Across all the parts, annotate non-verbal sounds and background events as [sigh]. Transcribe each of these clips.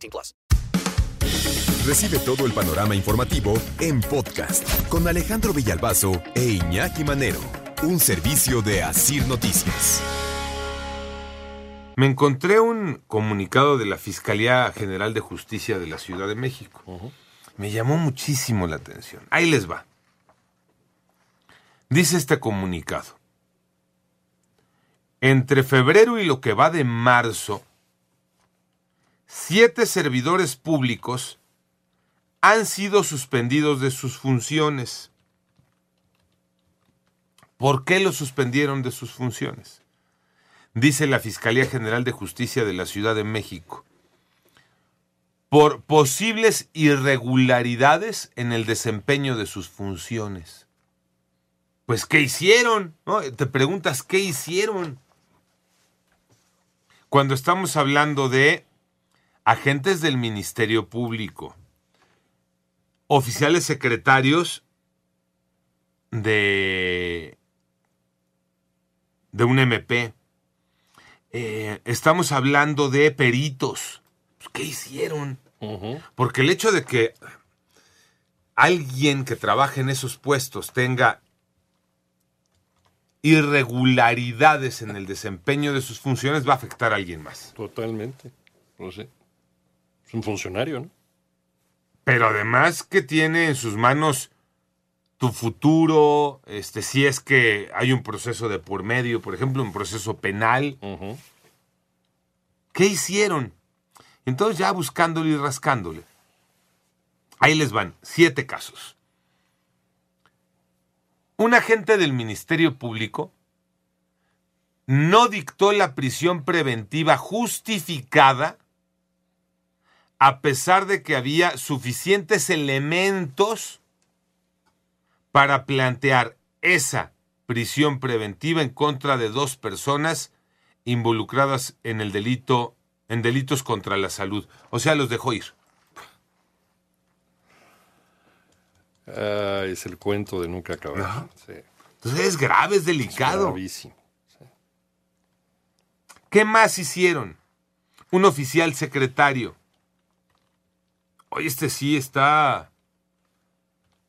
18 plus. Recibe todo el panorama informativo en podcast con Alejandro Villalbazo e Iñaki Manero, un servicio de Asir Noticias. Me encontré un comunicado de la Fiscalía General de Justicia de la Ciudad de México. Me llamó muchísimo la atención. Ahí les va. Dice este comunicado. Entre febrero y lo que va de marzo, siete servidores públicos han sido suspendidos de sus funciones. ¿Por qué los suspendieron de sus funciones? Dice la Fiscalía General de Justicia de la Ciudad de México. Por posibles irregularidades en el desempeño de sus funciones. Pues, ¿qué hicieron? ¿No? Te preguntas, ¿qué hicieron? Cuando estamos hablando de agentes del Ministerio Público, oficiales secretarios de, de un MP, eh, estamos hablando de peritos. Pues, ¿Qué hicieron? Porque el hecho de que alguien que trabaje en esos puestos tenga irregularidades en el desempeño de sus funciones va a afectar a alguien más. Totalmente. No sé. Es un funcionario, ¿no? Pero además que tiene en sus manos tu futuro, este, si es que hay un proceso de por medio, por ejemplo, un proceso penal. ¿Qué hicieron? Entonces ya buscándole y rascándole. Ahí les van, siete casos. Un agente del Ministerio Público no dictó la prisión preventiva justificada a pesar de que había suficientes elementos para plantear esa prisión preventiva en contra de dos personas involucradas en el delito en delitos contra la salud. O sea, los dejó ir. Ah, es el cuento de nunca acabar. Sí. Entonces es grave, es delicado. Gravísimo. ¿Qué más hicieron? Un oficial secretario. Oye, este sí está...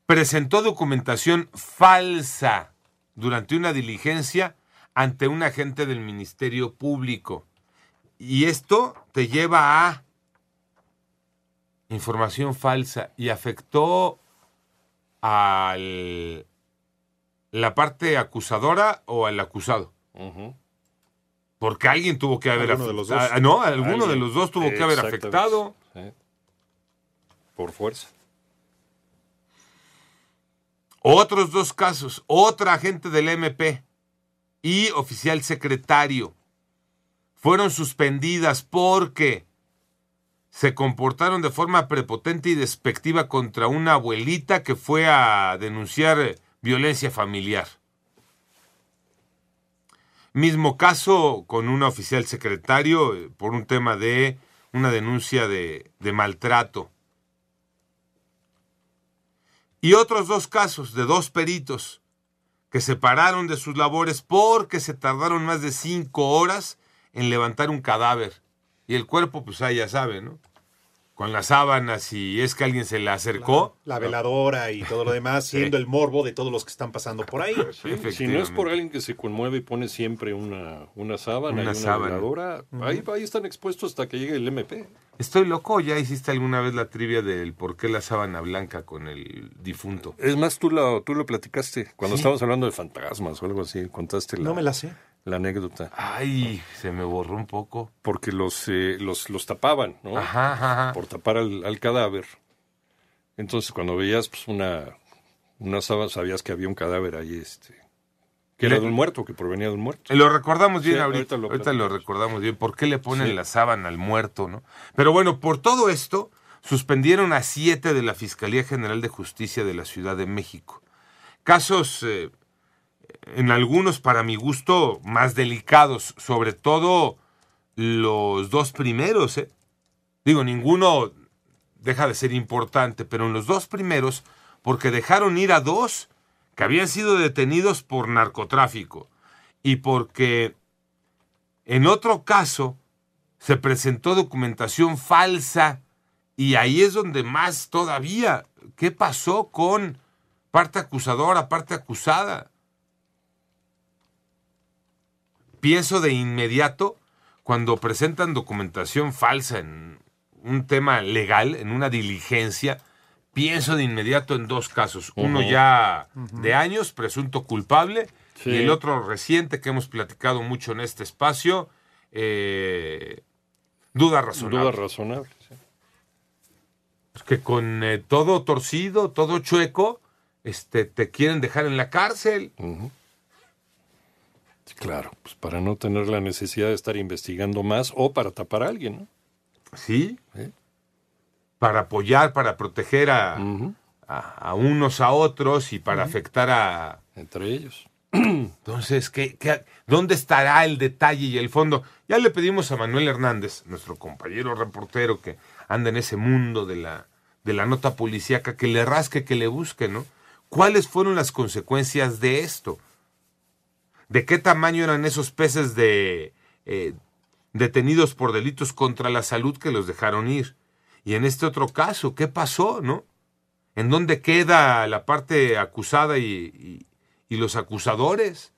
Presentó documentación falsa durante una diligencia ante un agente del Ministerio Público. Y esto te lleva a información falsa y afectó a la parte acusadora o al acusado. Porque alguien tuvo que haber afectado. Ah, No, alguno de los dos tuvo que haber afectado. Sí. Por fuerza. Otros dos casos, otra agente del MP y oficial secretario fueron suspendidas porque se comportaron de forma prepotente y despectiva contra una abuelita que fue a denunciar violencia familiar. Mismo caso con una oficial secretario eh, por un tema de una denuncia de, de maltrato. Y otros dos casos de dos peritos que se pararon de sus labores porque se tardaron más de cinco horas en levantar un cadáver. Y el cuerpo, pues ahí ya sabe, ¿no? Con las sábanas y es que alguien se le acercó. La veladora y todo lo demás, [laughs] siendo el morbo de todos los que están pasando por ahí. Si no es por alguien que se conmueve y pone siempre una, una sábana Una y una sábana. veladora, ahí, ahí están expuestos hasta que llegue el MP. ¿Estoy loco o ya hiciste alguna vez la trivia del por qué la sábana blanca con el difunto? Es más, tú lo, tú lo platicaste cuando Sí. estábamos hablando de fantasmas o algo así, contaste la, No me la sé. la anécdota. Ay, se me borró un poco. Porque los, eh, los, los tapaban, ¿no? Ajá, ajá, ajá. Por tapar al, al cadáver. Entonces, cuando veías pues, una, una sábana, sabías que había un cadáver ahí este, Que era de un muerto, que provenía de un muerto. Lo recordamos bien Sí, ahorita. ahorita lo Ahorita lo, platicamos. recordamos bien. ¿Por qué le ponen Sí. la sábana al muerto, no? Pero bueno, por todo esto, suspendieron a siete de la Fiscalía General de Justicia de la Ciudad de México. Casos, eh, en algunos, para mi gusto, más delicados, sobre todo los dos primeros, ¿eh? Digo, ninguno deja de ser importante, pero en los dos primeros, porque dejaron ir a dos que habían sido detenidos por narcotráfico y porque en otro caso se presentó documentación falsa y ahí es donde más todavía, ¿qué pasó con parte acusadora, parte acusada? Pienso de inmediato cuando presentan documentación falsa en un tema legal, en una diligencia, pienso de inmediato en dos casos. Uno ya de años, presunto culpable, Sí. y el otro reciente que hemos platicado mucho en este espacio, eh, duda razonable. Duda razonable. sí. que con eh, todo torcido, todo chueco, este, te quieren dejar en la cárcel. Claro, pues para no tener la necesidad de estar investigando más o para tapar a alguien, ¿no? ¿Sí? Sí. Para apoyar, para proteger a, a unos a otros y para afectar a... Entre ellos. Entonces, ¿qué, qué- dónde estará el detalle y el fondo? Ya le pedimos a Manuel Hernández, nuestro compañero reportero que anda en ese mundo de la, de la nota policíaca, que le rasque, que le busque, ¿no? ¿Cuáles fueron las consecuencias de esto? ¿De qué tamaño eran esos peces de eh, detenidos por delitos contra la salud que los dejaron ir? Y en este otro caso, ¿qué pasó, no? ¿En dónde queda la parte acusada y, y- y los acusadores?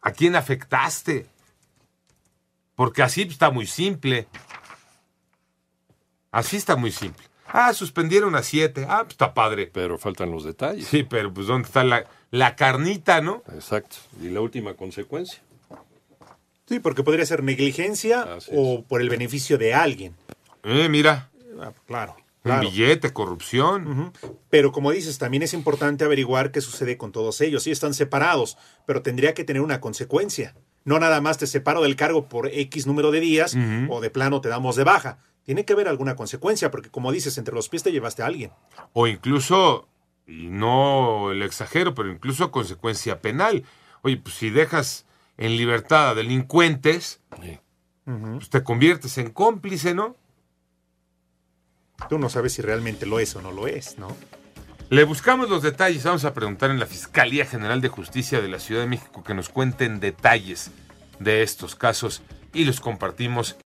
¿A quién afectaste? Porque así está muy simple. Así está muy simple. Ah, suspendieron a siete. Ah, pues está padre. Pero faltan los detalles. Sí, pero pues ¿dónde está la, la carnita, no? Exacto. Y la última consecuencia. Sí, porque podría ser negligencia Así o por el beneficio de alguien. Eh, mira, Ah, claro, un claro. billete, corrupción. Pero como dices, también es importante averiguar qué sucede con todos ellos. Sí, están separados, pero tendría que tener una consecuencia. No nada más te separo del cargo por X número de días o de plano te damos de baja. Tiene que haber alguna consecuencia, porque como dices, entre los pies te llevaste a alguien. O incluso, y no le exagero, pero incluso consecuencia penal. Oye, pues si dejas en libertad a delincuentes, Sí. pues te conviertes en cómplice, ¿no? Tú no sabes si realmente lo es o no lo es, ¿no? Le buscamos los detalles. Vamos a preguntar en la Fiscalía General de Justicia de la Ciudad de México que nos cuenten detalles de estos casos y los compartimos